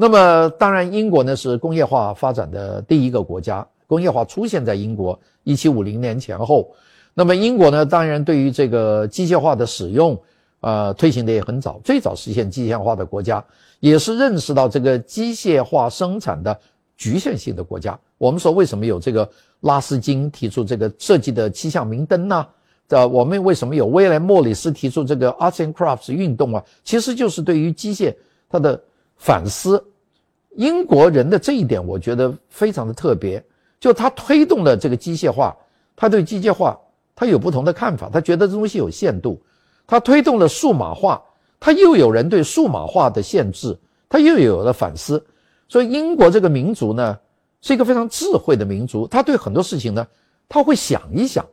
那么当然，英国呢是工业化发展的第一个国家，工业化出现在英国一七五零年前后。那么英国呢，当然对于这个机械化的使用，呃，推行的也很早，最早实现机械化的国家，也是认识到这个机械化生产的局限性的国家。我们说为什么有这个拉斯金提出这个设计的七项明灯呢？这我们为什么有威廉莫里斯提出这个 Arts and Crafts 运动啊？其实就是对于机械它的反思。英国人的这一点，我觉得非常的特别，就他推动了这个机械化，他对机械化。他有不同的看法，他觉得这东西有限度，他推动了数码化，他又有人对数码化的限制，他又有了反思。所以英国这个民族呢，是一个非常智慧的民族，他对很多事情呢，他会想一想。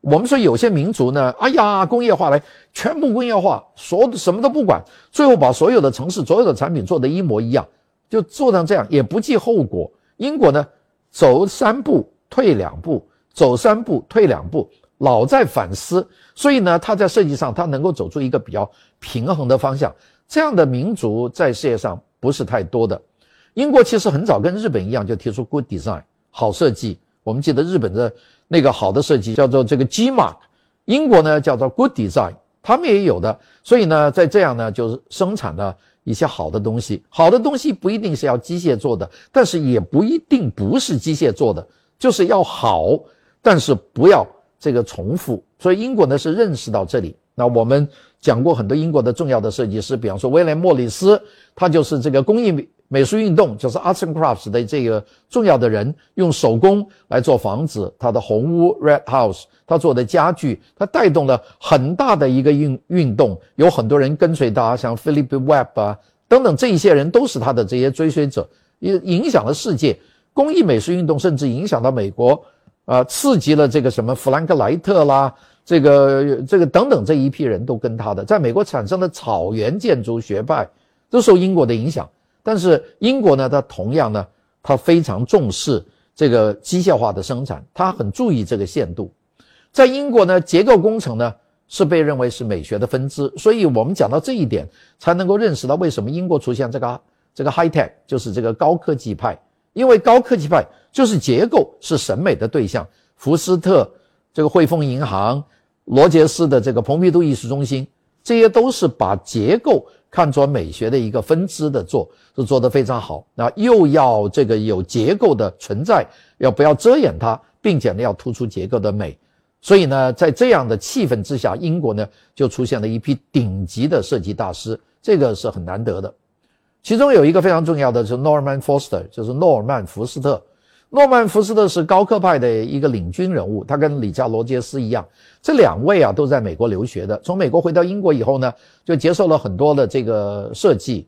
我们说有些民族呢，哎呀，工业化来，全部工业化，所有什么都不管，最后把所有的城市、所有的产品做得一模一样，就做成这样，也不计后果。英国呢，走三步退两步。走三步退两步，老在反思，所以呢，他在设计上他能够走出一个比较平衡的方向。这样的民族在世界上不是太多的。英国其实很早跟日本一样就提出 good design 好设计。我们记得日本的那个好的设计叫做这个 G mark，英国呢叫做 good design，他们也有的。所以呢，在这样呢就是生产了一些好的东西。好的东西不一定是要机械做的，但是也不一定不是机械做的，就是要好。但是不要这个重复，所以英国呢是认识到这里。那我们讲过很多英国的重要的设计师，比方说威廉莫里斯，他就是这个工艺美术运动，就是 Arts and Crafts 的这个重要的人，用手工来做房子，他的红屋 Red House，他做的家具，他带动了很大的一个运运动，有很多人跟随他，像 Philip Webb 啊等等这一些人都是他的这些追随者，也影响了世界工艺美术运动，甚至影响到美国。啊，刺激了这个什么弗兰克莱特啦，这个这个等等这一批人都跟他的，在美国产生的草原建筑学派都受英国的影响。但是英国呢，它同样呢，它非常重视这个机械化的生产，它很注意这个限度。在英国呢，结构工程呢是被认为是美学的分支，所以我们讲到这一点，才能够认识到为什么英国出现这个这个 high tech，就是这个高科技派。因为高科技派就是结构是审美的对象，福斯特、这个汇丰银行、罗杰斯的这个蓬皮杜艺术中心，这些都是把结构看作美学的一个分支的做，是做得非常好。那又要这个有结构的存在，要不要遮掩它，并且呢要突出结构的美。所以呢，在这样的气氛之下，英国呢就出现了一批顶级的设计大师，这个是很难得的。其中有一个非常重要的，是 Norman Foster，就是诺尔曼·福斯特。诺曼·福斯特是高科派的一个领军人物，他跟李加罗杰斯一样，这两位啊都在美国留学的。从美国回到英国以后呢，就接受了很多的这个设计。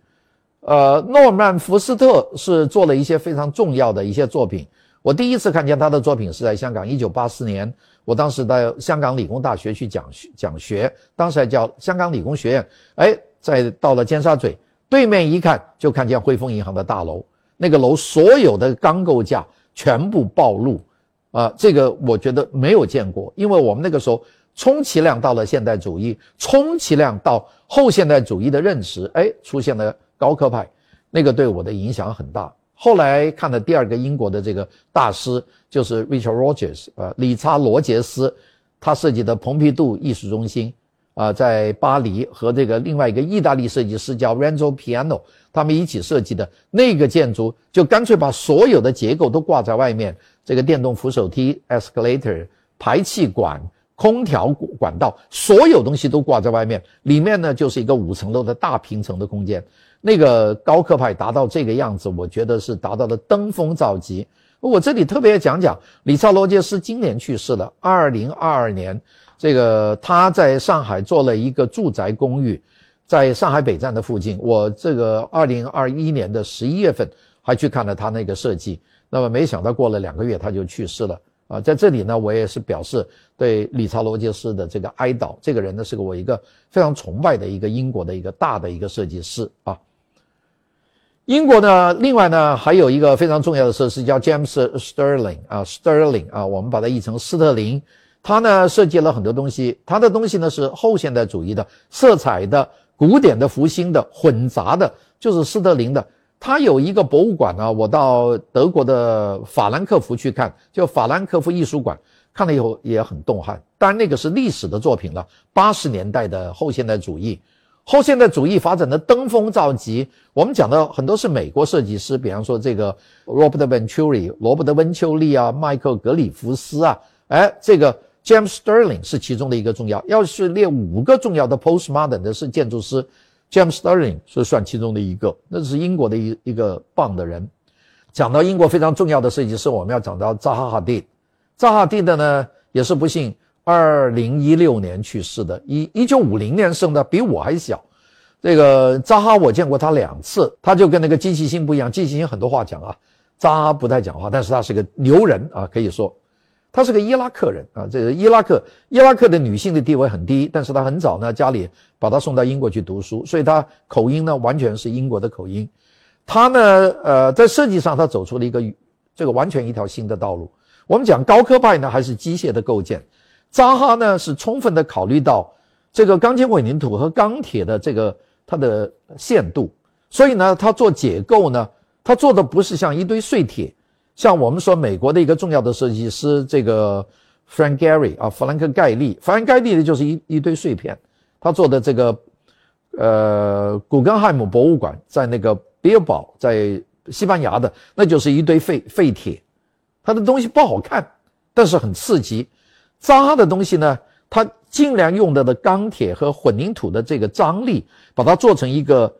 呃，诺曼·福斯特是做了一些非常重要的一些作品。我第一次看见他的作品是在香港，一九八四年，我当时在香港理工大学去讲讲学，当时还叫香港理工学院。哎，再到了尖沙咀。对面一看就看见汇丰银行的大楼，那个楼所有的钢构架全部暴露，啊，这个我觉得没有见过，因为我们那个时候充其量到了现代主义，充其量到后现代主义的认识，哎，出现了高科派，那个对我的影响很大。后来看的第二个英国的这个大师就是 Richard Rogers，啊，理查罗杰斯，他设计的蓬皮杜艺术中心。啊，在巴黎和这个另外一个意大利设计师叫 Renzo Piano，他们一起设计的那个建筑，就干脆把所有的结构都挂在外面，这个电动扶手梯 （escalator）、排气管、空调管道，所有东西都挂在外面，里面呢就是一个五层楼的大平层的空间。那个高科派达到这个样子，我觉得是达到了登峰造极。我这里特别讲讲，理查罗杰斯今年去世了，二零二二年。这个他在上海做了一个住宅公寓，在上海北站的附近。我这个二零二一年的十一月份还去看了他那个设计，那么没想到过了两个月他就去世了啊！在这里呢，我也是表示对理查罗杰斯的这个哀悼。这个人呢，是个我一个非常崇拜的一个英国的一个大的一个设计师啊。英国呢，另外呢还有一个非常重要的设计师叫 James Sterling 啊，Sterling 啊，我们把它译成斯特林。他呢设计了很多东西，他的东西呢是后现代主义的、色彩的、古典的、复兴的、混杂的，就是斯特林的。他有一个博物馆呢，我到德国的法兰克福去看，就法兰克福艺术馆，看了以后也很动撼。当然那个是历史的作品了，八十年代的后现代主义。后现代主义发展的登峰造极，我们讲的很多是美国设计师，比方说这个 Robert Venturi、罗伯特温丘利啊、迈克格里夫斯啊，哎，这个 James Sterling 是其中的一个重要。要是列五个重要的 Postmodern 的是建筑师，James Sterling 是算其中的一个，那是英国的一一个棒的人。讲到英国非常重要的设计师，我们要讲到扎哈·哈蒂。扎哈·哈蒂的呢，也是不幸。二零一六年去世的，一一九五零年生的，比我还小。这个扎哈我见过他两次，他就跟那个机器星不一样，机器星很多话讲啊，扎哈不太讲话，但是他是个牛人啊，可以说，他是个伊拉克人啊。这个伊拉克，伊拉克的女性的地位很低，但是他很早呢，家里把他送到英国去读书，所以他口音呢完全是英国的口音。他呢，呃，在设计上他走出了一个这个完全一条新的道路。我们讲高科派呢，还是机械的构建？扎哈呢是充分的考虑到这个钢筋混凝土和钢铁的这个它的限度，所以呢，他做结构呢，他做的不是像一堆碎铁，像我们说美国的一个重要的设计师这个 Frank Gehry 啊，弗兰克盖利，弗兰盖利的就是一一堆碎片，他做的这个呃古根海姆博物馆在那个比尔堡，在西班牙的，那就是一堆废废铁，他的东西不好看，但是很刺激。扎的东西呢，它尽量用到的钢铁和混凝土的这个张力，把它做成一个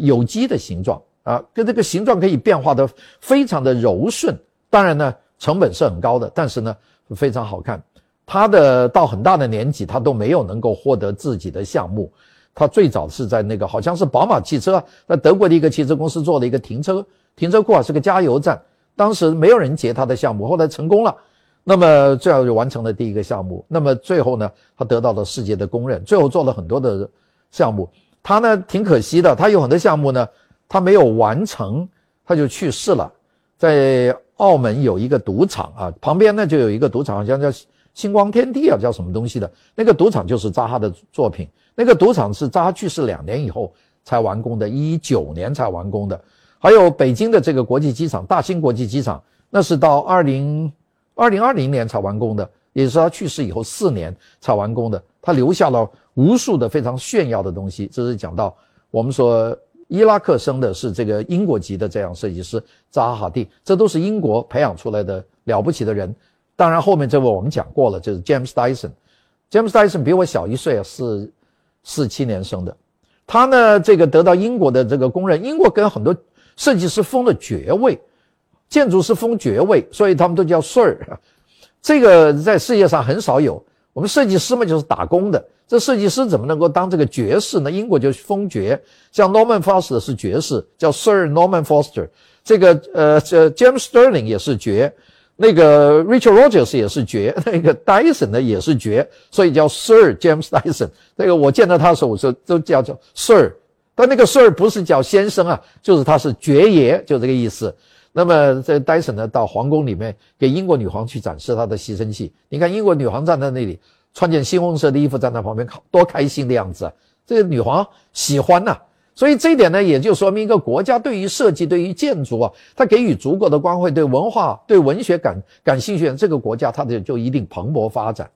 有机的形状啊，跟这个形状可以变化的非常的柔顺。当然呢，成本是很高的，但是呢，非常好看。他的到很大的年纪，他都没有能够获得自己的项目。他最早是在那个好像是宝马汽车，在德国的一个汽车公司做了一个停车停车库啊，是个加油站。当时没有人接他的项目，后来成功了。那么最后就完成了第一个项目。那么最后呢，他得到了世界的公认。最后做了很多的项目，他呢挺可惜的，他有很多项目呢，他没有完成，他就去世了。在澳门有一个赌场啊，旁边呢就有一个赌场，好像叫星光天地啊，叫什么东西的？那个赌场就是扎哈的作品。那个赌场是扎哈去世两年以后才完工的，一九年才完工的。还有北京的这个国际机场，大兴国际机场，那是到二零。二零二零年才完工的，也是他去世以后四年才完工的。他留下了无数的非常炫耀的东西。这是讲到我们说伊拉克生的是这个英国籍的这样设计师扎哈蒂，这都是英国培养出来的了不起的人。当然后面这位我们讲过了，就是 James Dyson。James Dyson 比我小一岁啊，是四七年生的。他呢，这个得到英国的这个公认，英国跟很多设计师封了爵位。建筑师封爵位，所以他们都叫 Sir。这个在世界上很少有。我们设计师嘛，就是打工的。这设计师怎么能够当这个爵士呢？英国就是封爵，像 Norman Foster 是爵士，叫 Sir Norman Foster。这个呃，这 James Sterling 也是爵，那个 Richard Rogers 也是爵，那个 Dyson 呢也是爵，所以叫 Sir James Dyson。那个我见到他的时候，我说都叫叫 Sir，但那个 Sir 不是叫先生啊，就是他是爵爷，就这个意思。那么这戴森呢，到皇宫里面给英国女皇去展示他的吸尘器。你看英国女皇站在那里，穿件猩红色的衣服站在旁边，多开心的样子啊！这个女皇喜欢呐。所以这一点呢，也就说明一个国家对于设计、对于建筑啊，它给予足够的光辉，对文化、对文学感感兴趣，这个国家它的就一定蓬勃发展。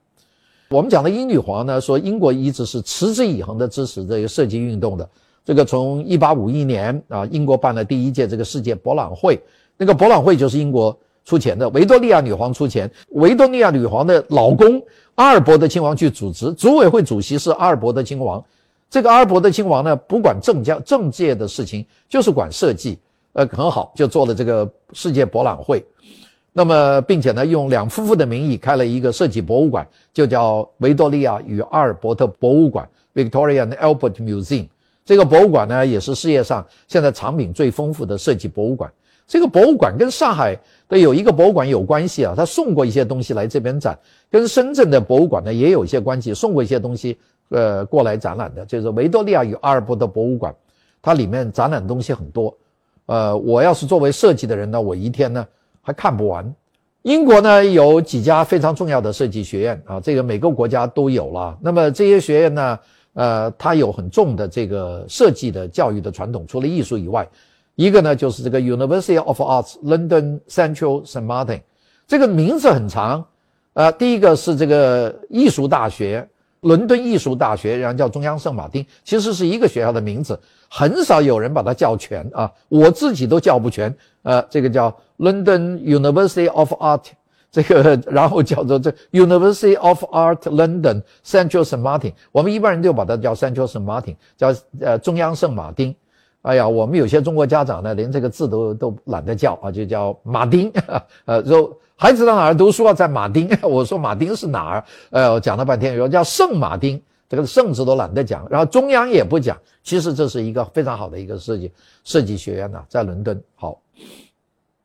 我们讲的英女皇呢，说英国一直是持之以恒的支持这个设计运动的。这个从一八五一年啊，英国办了第一届这个世界博览会。那个博览会就是英国出钱的，维多利亚女皇出钱，维多利亚女皇的老公阿尔伯特亲王去组织，组委会主席是阿尔伯特亲王。这个阿尔伯特亲王呢，不管政教政界的事情，就是管设计，呃，很好，就做了这个世界博览会。那么，并且呢，用两夫妇的名义开了一个设计博物馆，就叫维多利亚与阿尔伯特博物馆 （Victoria and Albert Museum）。这个博物馆呢，也是世界上现在藏品最丰富的设计博物馆。这个博物馆跟上海的有一个博物馆有关系啊，他送过一些东西来这边展，跟深圳的博物馆呢也有一些关系，送过一些东西，呃，过来展览的，就是维多利亚与阿尔伯特博物馆，它里面展览东西很多，呃，我要是作为设计的人呢，我一天呢还看不完。英国呢有几家非常重要的设计学院啊，这个每个国家都有了。那么这些学院呢，呃，它有很重的这个设计的教育的传统，除了艺术以外。一个呢就是这个 University of Arts London Central St Martin，这个名字很长，呃，第一个是这个艺术大学，伦敦艺术大学，然后叫中央圣马丁，其实是一个学校的名字，很少有人把它叫全啊，我自己都叫不全，呃，这个叫 London University of Art，这个然后叫做这 University of Art London Central St Martin，我们一般人就把它叫 Central St Martin，叫呃中央圣马丁。哎呀，我们有些中国家长呢，连这个字都都懒得叫啊，就叫马丁。呃，说孩子到哪儿读书啊，在马丁。我说马丁是哪儿？呃，讲了半天，说叫圣马丁，这个圣字都懒得讲。然后中央也不讲。其实这是一个非常好的一个设计设计学院呢，在伦敦。好，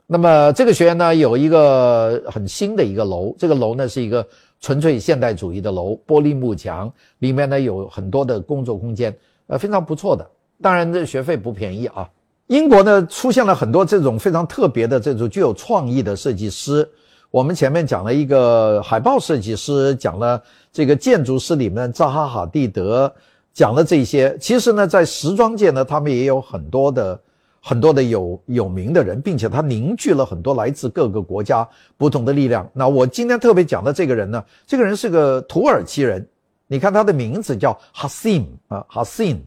那么这个学院呢，有一个很新的一个楼，这个楼呢是一个纯粹现代主义的楼，玻璃幕墙，里面呢有很多的工作空间，呃，非常不错的。当然，这学费不便宜啊。英国呢，出现了很多这种非常特别的、这种具有创意的设计师。我们前面讲了一个海报设计师，讲了这个建筑师里面扎哈·哈蒂德，讲了这些。其实呢，在时装界呢，他们也有很多的、很多的有有名的人，并且他凝聚了很多来自各个国家不同的力量。那我今天特别讲的这个人呢，这个人是个土耳其人。你看他的名字叫 Hasim 啊，Hasim。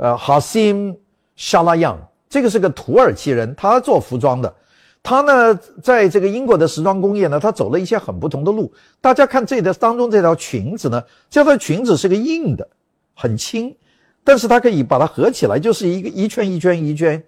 呃，哈辛·沙拉扬，这个是个土耳其人，他做服装的。他呢，在这个英国的时装工业呢，他走了一些很不同的路。大家看这条当中这条裙子呢，这条裙子是个硬的，很轻，但是它可以把它合起来，就是一个一圈一圈一圈，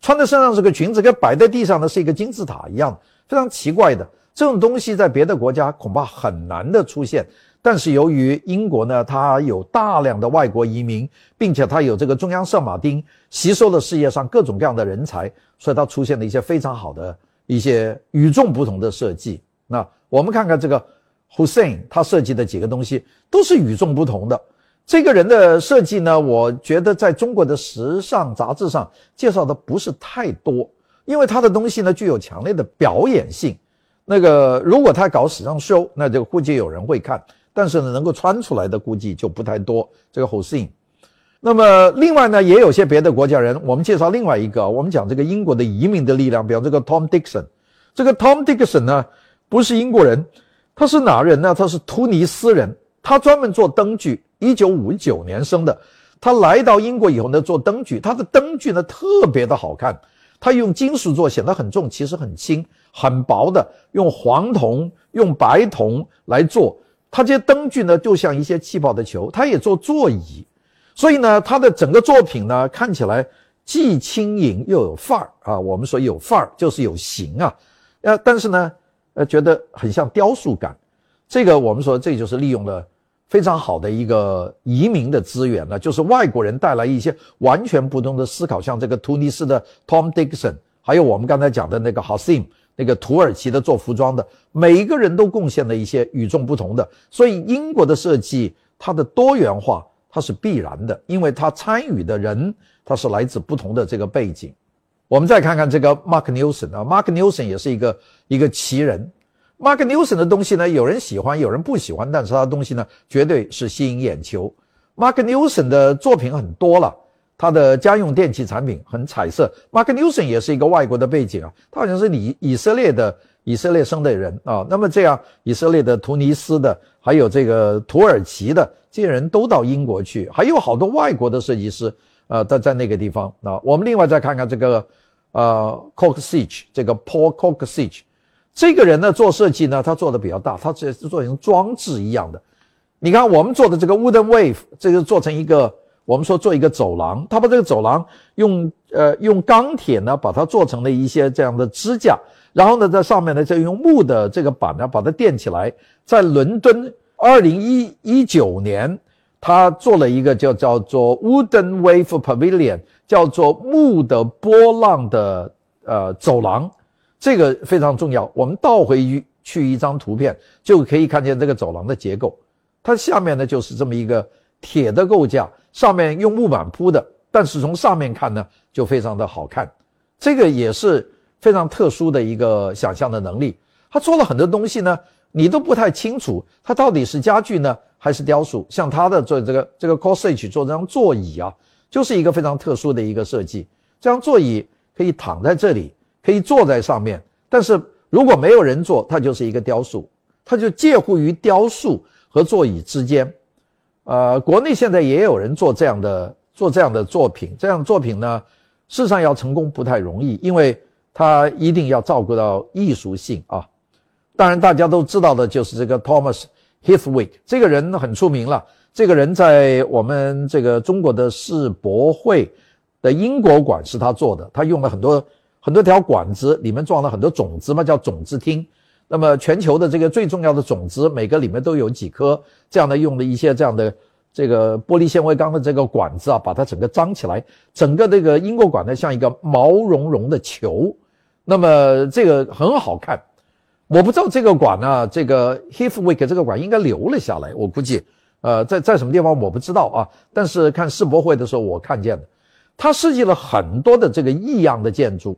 穿在身上这个裙子跟摆在地上的是一个金字塔一样，非常奇怪的。这种东西在别的国家恐怕很难的出现。但是由于英国呢，它有大量的外国移民，并且它有这个中央圣马丁吸收了世界上各种各样的人才，所以它出现了一些非常好的一些与众不同的设计。那我们看看这个 Hussein，他设计的几个东西都是与众不同的。这个人的设计呢，我觉得在中国的时尚杂志上介绍的不是太多，因为他的东西呢具有强烈的表演性。那个如果他搞时尚秀，那就估计有人会看。但是呢，能够穿出来的估计就不太多。这个 Hussein，那么另外呢，也有些别的国家人。我们介绍另外一个，我们讲这个英国的移民的力量，比方这个 Tom Dixon。这个 Tom Dixon 呢，不是英国人，他是哪人呢？他是突尼斯人，他专门做灯具，一九五九年生的。他来到英国以后呢，做灯具，他的灯具呢特别的好看。他用金属做，显得很重，其实很轻，很薄的，用黄铜、用白铜来做。他这些灯具呢，就像一些气泡的球。他也做座椅，所以呢，他的整个作品呢，看起来既轻盈又有范儿啊。我们说有范儿就是有型啊，呃，但是呢，呃，觉得很像雕塑感。这个我们说这就是利用了非常好的一个移民的资源了，就是外国人带来一些完全不同的思考，像这个突尼斯的 Tom Dixon，还有我们刚才讲的那个 Hassim。那个土耳其的做服装的，每一个人都贡献了一些与众不同的，所以英国的设计它的多元化它是必然的，因为它参与的人他是来自不同的这个背景。我们再看看这个 Mark Newson 啊，Mark Newson 也是一个一个奇人。Mark Newson 的东西呢，有人喜欢，有人不喜欢，但是他的东西呢，绝对是吸引眼球。Mark Newson 的作品很多了。他的家用电器产品很彩色。Mark Newson 也是一个外国的背景啊，他好像是以以色列的以色列生的人啊。那么这样，以色列的、突尼斯的，还有这个土耳其的这些人都到英国去，还有好多外国的设计师啊，在在那个地方啊。我们另外再看看这个呃 c o k s i c h 这个 Paul cock sich 这个人呢做设计呢，他做的比较大，他这是做成装置一样的。你看我们做的这个 Wooden Wave，这个做成一个。我们说做一个走廊，他把这个走廊用呃用钢铁呢把它做成了一些这样的支架，然后呢在上面呢再用木的这个板呢把它垫起来。在伦敦，二零一一九年，他做了一个叫叫做 Wooden Wave Pavilion，叫做木的波浪的呃走廊，这个非常重要。我们倒回去去一张图片，就可以看见这个走廊的结构。它下面呢就是这么一个铁的构架。上面用木板铺的，但是从上面看呢，就非常的好看。这个也是非常特殊的一个想象的能力。他做了很多东西呢，你都不太清楚，它到底是家具呢，还是雕塑。像他的做这个这个 c o s a g e 做这张座椅啊，就是一个非常特殊的一个设计。这张座椅可以躺在这里，可以坐在上面。但是如果没有人坐，它就是一个雕塑，它就介乎于雕塑和座椅之间。呃，国内现在也有人做这样的做这样的作品，这样的作品呢，事实上要成功不太容易，因为它一定要照顾到艺术性啊。当然，大家都知道的就是这个 Thomas Heathwick 这个人很出名了。这个人在我们这个中国的世博会的英国馆是他做的，他用了很多很多条管子，里面装了很多种子嘛，叫种子厅。那么全球的这个最重要的种子，每个里面都有几颗这样的，用的一些这样的这个玻璃纤维钢的这个管子啊，把它整个张起来，整个这个英国馆呢像一个毛茸茸的球，那么这个很好看。我不知道这个馆呢，这个 h e a t w i c k 这个馆应该留了下来，我估计。呃，在在什么地方我不知道啊，但是看世博会的时候我看见的，它设计了很多的这个异样的建筑。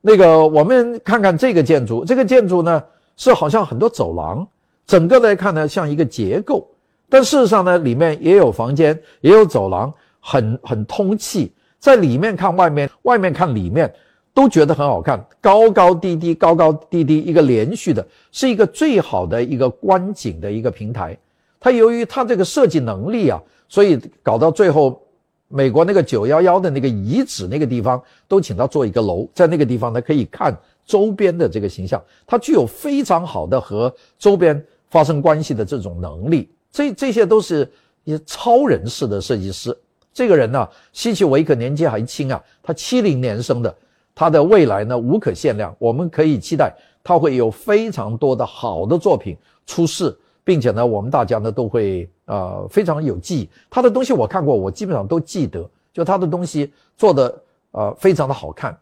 那个我们看看这个建筑，这个建筑呢是好像很多走廊，整个来看呢像一个结构，但事实上呢里面也有房间，也有走廊，很很通气。在里面看外面，外面看里面，都觉得很好看，高高低低，高高低低，一个连续的，是一个最好的一个观景的一个平台。它由于它这个设计能力啊，所以搞到最后，美国那个九幺幺的那个遗址那个地方都请他做一个楼，在那个地方呢可以看周边的这个形象，它具有非常好的和周边发生关系的这种能力。这这些都是一些超人式的设计师。这个人呢，希奇维克年纪还轻啊，他七零年生的，他的未来呢无可限量，我们可以期待他会有非常多的好的作品出世。并且呢，我们大家呢都会呃非常有记忆。他的东西我看过，我基本上都记得。就他的东西做的呃非常的好看。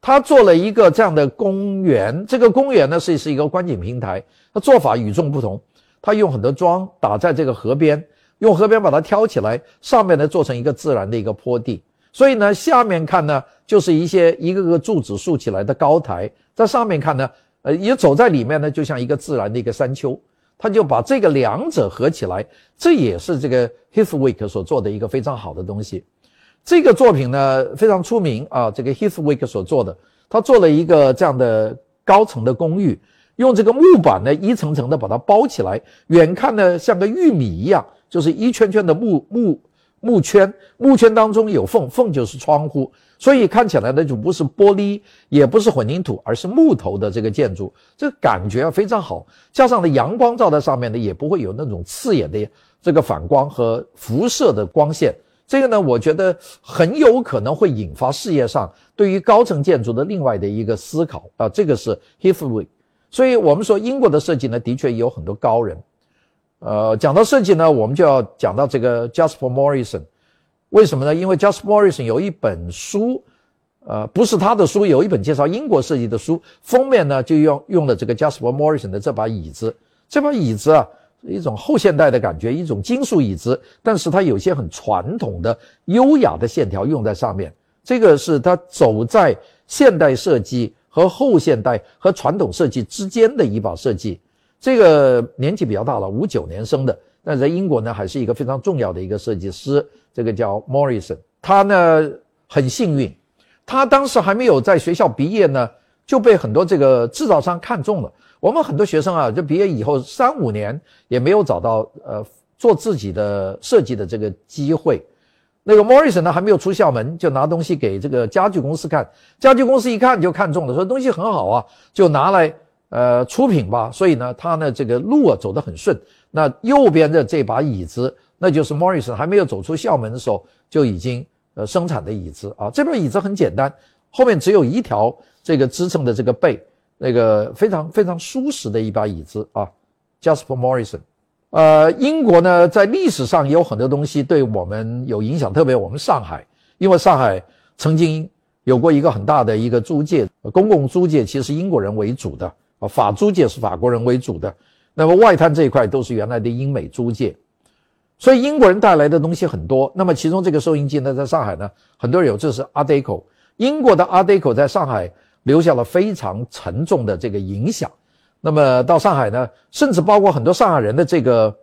他做了一个这样的公园，这个公园呢是是一个观景平台。他做法与众不同，他用很多桩打在这个河边，用河边把它挑起来，上面呢做成一个自然的一个坡地。所以呢，下面看呢就是一些一个个柱子竖起来的高台，在上面看呢，呃，也走在里面呢，就像一个自然的一个山丘。他就把这个两者合起来，这也是这个 h i s w i c k 所做的一个非常好的东西。这个作品呢非常出名啊，这个 h i s w i c k 所做的，他做了一个这样的高层的公寓，用这个木板呢一层层的把它包起来，远看呢像个玉米一样，就是一圈圈的木木木圈，木圈当中有缝，缝就是窗户。所以看起来呢，就不是玻璃，也不是混凝土，而是木头的这个建筑，这个感觉非常好。加上呢，阳光照在上面呢，也不会有那种刺眼的这个反光和辐射的光线。这个呢，我觉得很有可能会引发事业上对于高层建筑的另外的一个思考啊。这个是 h i f f w a y。所以我们说英国的设计呢，的确有很多高人。呃，讲到设计呢，我们就要讲到这个 Jasper Morrison。为什么呢？因为 Jasper Morrison 有一本书，呃，不是他的书，有一本介绍英国设计的书，封面呢就用用了这个 Jasper Morrison 的这把椅子。这把椅子啊，一种后现代的感觉，一种金属椅子，但是它有些很传统的优雅的线条用在上面。这个是他走在现代设计和后现代和传统设计之间的一把设计。这个年纪比较大了，五九年生的。但在英国呢，还是一个非常重要的一个设计师，这个叫 Morrison。他呢很幸运，他当时还没有在学校毕业呢，就被很多这个制造商看中了。我们很多学生啊，就毕业以后三五年也没有找到呃做自己的设计的这个机会。那个 Morrison 呢还没有出校门，就拿东西给这个家具公司看，家具公司一看就看中了，说东西很好啊，就拿来呃出品吧。所以呢，他呢这个路啊走得很顺。那右边的这把椅子，那就是 Morrison 还没有走出校门的时候就已经呃生产的椅子啊。这把椅子很简单，后面只有一条这个支撑的这个背，那个非常非常舒适的一把椅子啊。Jasper Morrison，呃，英国呢在历史上有很多东西对我们有影响，特别我们上海，因为上海曾经有过一个很大的一个租界，公共租界其实英国人为主的法租界是法国人为主的。那么外滩这一块都是原来的英美租界，所以英国人带来的东西很多。那么其中这个收音机呢，在上海呢，很多人有，这是 Art Deco。英国的 Art Deco 在上海留下了非常沉重的这个影响。那么到上海呢，甚至包括很多上海人的这个，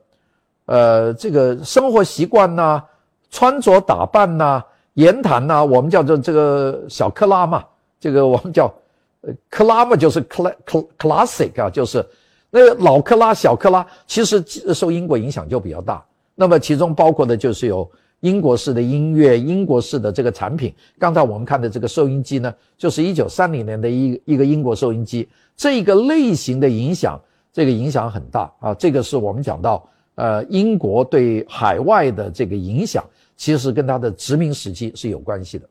呃，这个生活习惯呐、穿着打扮呐、言谈呐，我们叫做这个小克拉嘛，这个我们叫呃克拉嘛，就是 cla classic 啊，就是那个老克拉、小克拉，其实受英国影响就比较大。那么其中包括的就是有英国式的音乐、英国式的这个产品。刚才我们看的这个收音机呢，就是一九三零年的一一个英国收音机，这个类型的影响，这个影响很大啊。这个是我们讲到，呃，英国对海外的这个影响，其实跟它的殖民时期是有关系的。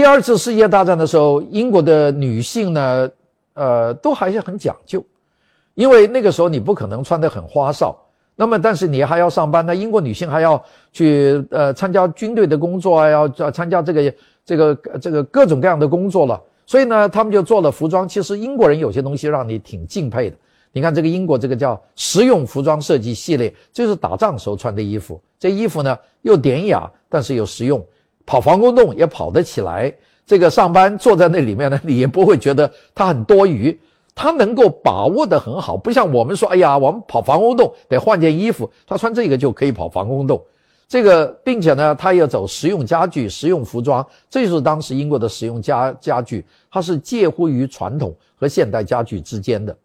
第二次世界大战的时候，英国的女性呢，呃，都还是很讲究，因为那个时候你不可能穿得很花哨，那么但是你还要上班，那英国女性还要去呃参加军队的工作啊，要要参加这个这个这个各种各样的工作了，所以呢，他们就做了服装。其实英国人有些东西让你挺敬佩的，你看这个英国这个叫实用服装设计系列，就是打仗时候穿的衣服，这衣服呢又典雅，但是又实用。跑防空洞也跑得起来，这个上班坐在那里面呢，你也不会觉得它很多余，它能够把握得很好，不像我们说，哎呀，我们跑防空洞得换件衣服，他穿这个就可以跑防空洞，这个并且呢，他要走实用家具、实用服装，这就是当时英国的实用家家具，它是介乎于传统和现代家具之间的。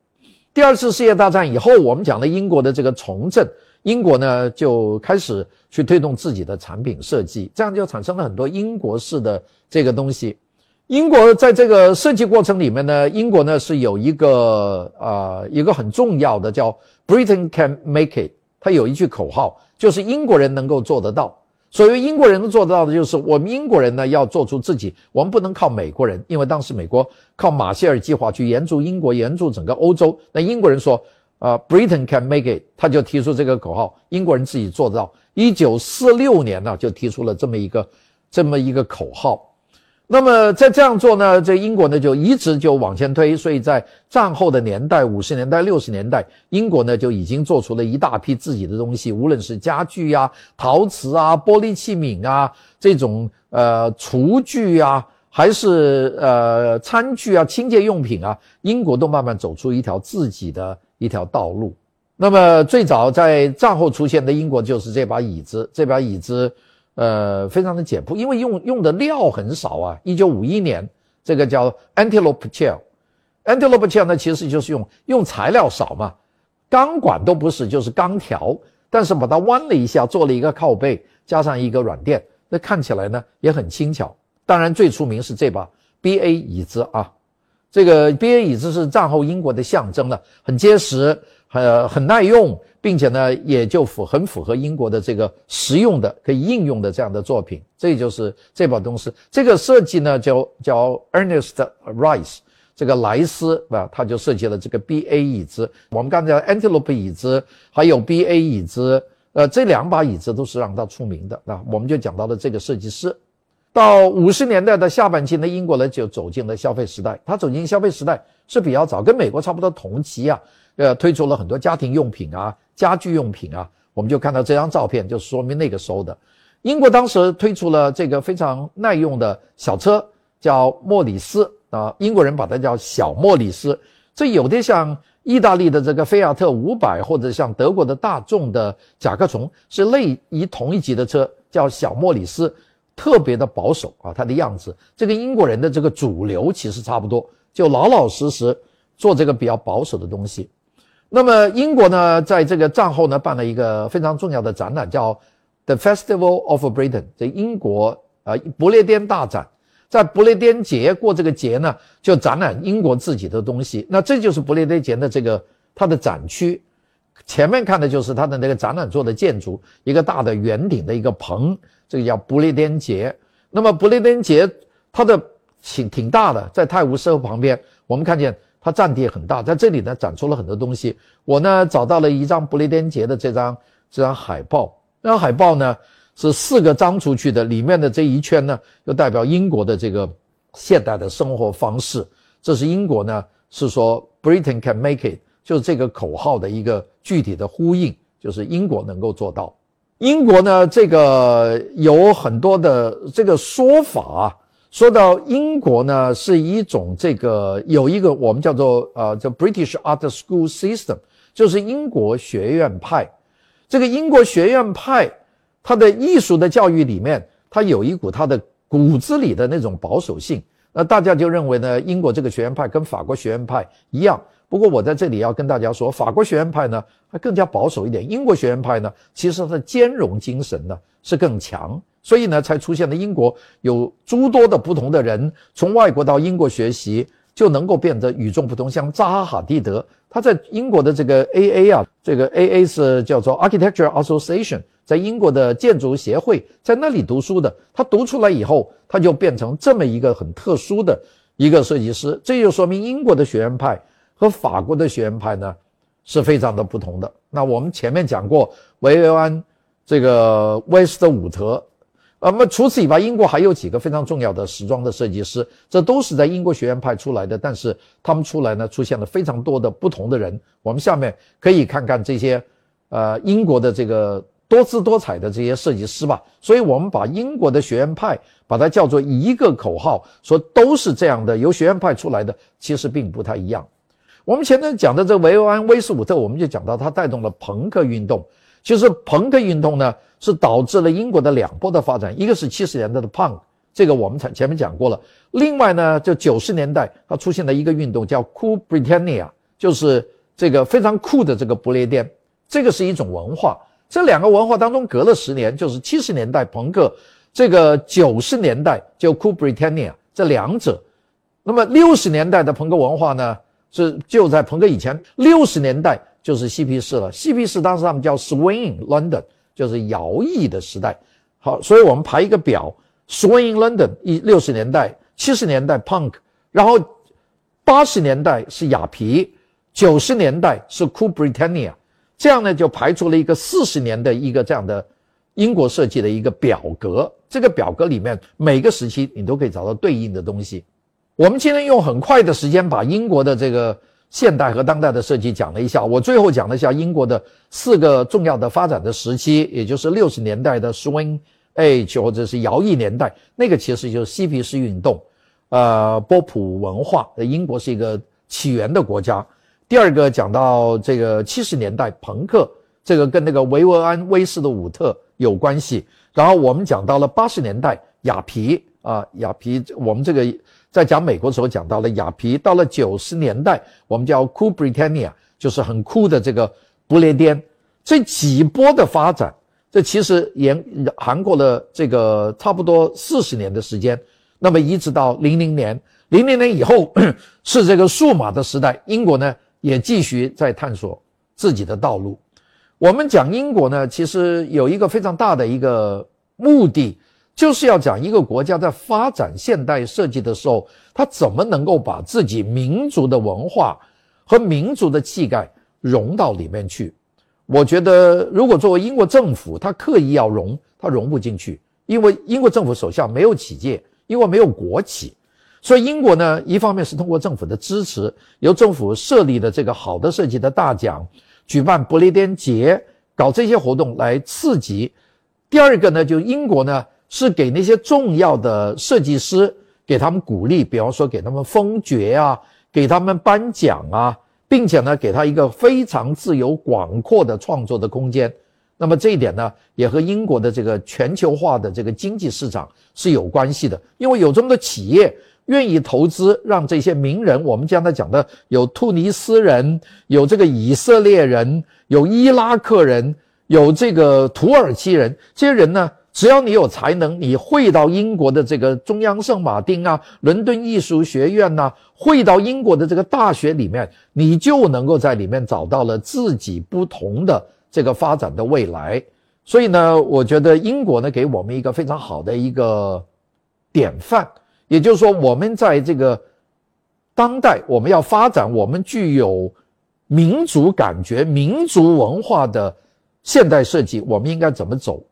第二次世界大战以后，我们讲的英国的这个重振。英国呢就开始去推动自己的产品设计，这样就产生了很多英国式的这个东西。英国在这个设计过程里面呢，英国呢是有一个啊一个很重要的叫 “Britain can make it”，它有一句口号，就是英国人能够做得到。所谓英国人能做得到的，就是我们英国人呢要做出自己，我们不能靠美国人，因为当时美国靠马歇尔计划去援助英国，援助整个欧洲。那英国人说。啊，Britain can make it，他就提出这个口号，英国人自己做得到。一九四六年呢，就提出了这么一个这么一个口号。那么在这样做呢，这英国呢就一直就往前推。所以在战后的年代，五十年代、六十年代，英国呢就已经做出了一大批自己的东西，无论是家具呀、陶瓷啊、玻璃器皿啊这种呃厨具啊，还是呃餐具啊、清洁用品啊，英国都慢慢走出一条自己的。一条道路。那么最早在战后出现的英国就是这把椅子，这把椅子，呃，非常的简朴，因为用用的料很少啊。一九五一年，这个叫 Antelope Chair，Antelope Chair 呢其实就是用用材料少嘛，钢管都不是，就是钢条，但是把它弯了一下，做了一个靠背，加上一个软垫，那看起来呢也很轻巧。当然最出名是这把 BA 椅子啊。这个 B A 椅子是战后英国的象征了，很结实，很很耐用，并且呢，也就符很符合英国的这个实用的可以应用的这样的作品。这就是这把东西。这个设计呢，叫叫 Ernest Rice，这个莱斯啊，他就设计了这个 B A 椅子。我们刚才 Antelope 椅子，还有 B A 椅子，呃，这两把椅子都是让他出名的啊。我们就讲到了这个设计师。到五十年代的下半期呢，英国呢就走进了消费时代。它走进消费时代是比较早，跟美国差不多同期啊。呃，推出了很多家庭用品啊、家具用品啊。我们就看到这张照片，就说明那个时候的英国当时推出了这个非常耐用的小车，叫莫里斯啊。英国人把它叫小莫里斯。这有点像意大利的这个菲亚特五百，或者像德国的大众的甲壳虫，是类于同一级的车，叫小莫里斯。特别的保守啊，他的样子，这跟英国人的这个主流其实差不多，就老老实实做这个比较保守的东西。那么英国呢，在这个战后呢，办了一个非常重要的展览，叫 The Festival of Britain，这英国啊不列颠大展，在不列颠节过这个节呢，就展览英国自己的东西。那这就是不列颠节的这个它的展区，前面看的就是它的那个展览做的建筑，一个大的圆顶的一个棚。这个叫不列颠节，那么不列颠节它的挺挺大的，在泰晤士河旁边，我们看见它占地很大，在这里呢展出了很多东西。我呢找到了一张不列颠节的这张这张海报，那张海报呢是四个张出去的，里面的这一圈呢就代表英国的这个现代的生活方式。这是英国呢是说 Britain can make it，就是这个口号的一个具体的呼应，就是英国能够做到。英国呢，这个有很多的这个说法啊，说到英国呢是一种这个有一个我们叫做呃叫 British Art School System，就是英国学院派。这个英国学院派，它的艺术的教育里面，它有一股它的骨子里的那种保守性。那大家就认为呢，英国这个学院派跟法国学院派一样。不过我在这里要跟大家说，法国学院派呢还更加保守一点，英国学院派呢其实它的兼容精神呢是更强，所以呢才出现了英国有诸多的不同的人从外国到英国学习，就能够变得与众不同。像扎哈·哈蒂德，他在英国的这个 AA 啊，这个 AA 是叫做 Architecture Association。在英国的建筑协会，在那里读书的，他读出来以后，他就变成这么一个很特殊的一个设计师。这就说明英国的学院派和法国的学院派呢是非常的不同的。那我们前面讲过，维维安这个威斯特伍特，那么除此以外，英国还有几个非常重要的时装的设计师，这都是在英国学院派出来的。但是他们出来呢，出现了非常多的不同的人。我们下面可以看看这些，呃，英国的这个。多姿多彩的这些设计师吧，所以我们把英国的学院派把它叫做一个口号，说都是这样的，由学院派出来的，其实并不太一样。我们前面讲的这维欧安威斯伍特，我们就讲到他带动了朋克运动。其实朋克运动呢，是导致了英国的两波的发展，一个是七十年代的 punk，这个我们才前面讲过了。另外呢，就九十年代它出现了一个运动叫 Cool Britannia，就是这个非常酷的这个不列颠，这个是一种文化。这两个文化当中隔了十年，就是七十年代朋克，这个九十年代就 Cool Britannia 这两者。那么六十年代的朋克文化呢，是就在朋克以前，六十年代就是嬉皮士了。嬉皮士当时他们叫 Swing London，就是摇曳的时代。好，所以我们排一个表：Swing London 一六十年代，七十年代 Punk，然后八十年代是雅皮，九十年代是 Cool Britannia。这样呢，就排出了一个四十年的一个这样的英国设计的一个表格。这个表格里面每个时期你都可以找到对应的东西。我们今天用很快的时间把英国的这个现代和当代的设计讲了一下。我最后讲了一下英国的四个重要的发展的时期，也就是六十年代的 Swing Age 或者是摇曳年代，那个其实就是嬉皮士运动，呃，波普文化。英国是一个起源的国家。第二个讲到这个七十年代朋克，这个跟那个维维安威斯的伍特有关系。然后我们讲到了八十年代雅皮啊，雅皮，我们这个在讲美国时候讲到了雅皮。到了九十年代，我们叫 Cool Britannia，就是很酷的这个不列颠。这几波的发展，这其实沿涵过了这个差不多四十年的时间。那么一直到零零年，零零年以后 是这个数码的时代，英国呢？也继续在探索自己的道路。我们讲英国呢，其实有一个非常大的一个目的，就是要讲一个国家在发展现代设计的时候，它怎么能够把自己民族的文化和民族的气概融到里面去。我觉得，如果作为英国政府，它刻意要融，它融不进去，因为英国政府手下没有企业，因为没有国企。所以英国呢，一方面是通过政府的支持，由政府设立的这个好的设计的大奖，举办不列颠节，搞这些活动来刺激；第二个呢，就英国呢是给那些重要的设计师给他们鼓励，比方说给他们封爵啊，给他们颁奖啊，并且呢给他一个非常自由广阔的创作的空间。那么这一点呢，也和英国的这个全球化的这个经济市场是有关系的，因为有这么多企业。愿意投资，让这些名人，我们刚才讲的有突尼斯人，有这个以色列人，有伊拉克人，有这个土耳其人，这些人呢，只要你有才能，你会到英国的这个中央圣马丁啊，伦敦艺术学院呐，会到英国的这个大学里面，你就能够在里面找到了自己不同的这个发展的未来。所以呢，我觉得英国呢，给我们一个非常好的一个典范。也就是说，我们在这个当代，我们要发展我们具有民族感觉、民族文化的现代设计，我们应该怎么走？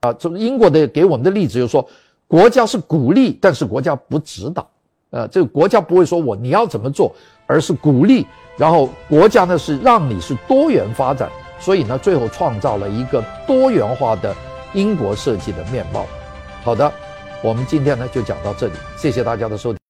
啊，这英国的给我们的例子就是说，国家是鼓励，但是国家不指导。呃，这个国家不会说我你要怎么做，而是鼓励，然后国家呢是让你是多元发展，所以呢，最后创造了一个多元化的英国设计的面貌。好的。我们今天呢就讲到这里，谢谢大家的收听。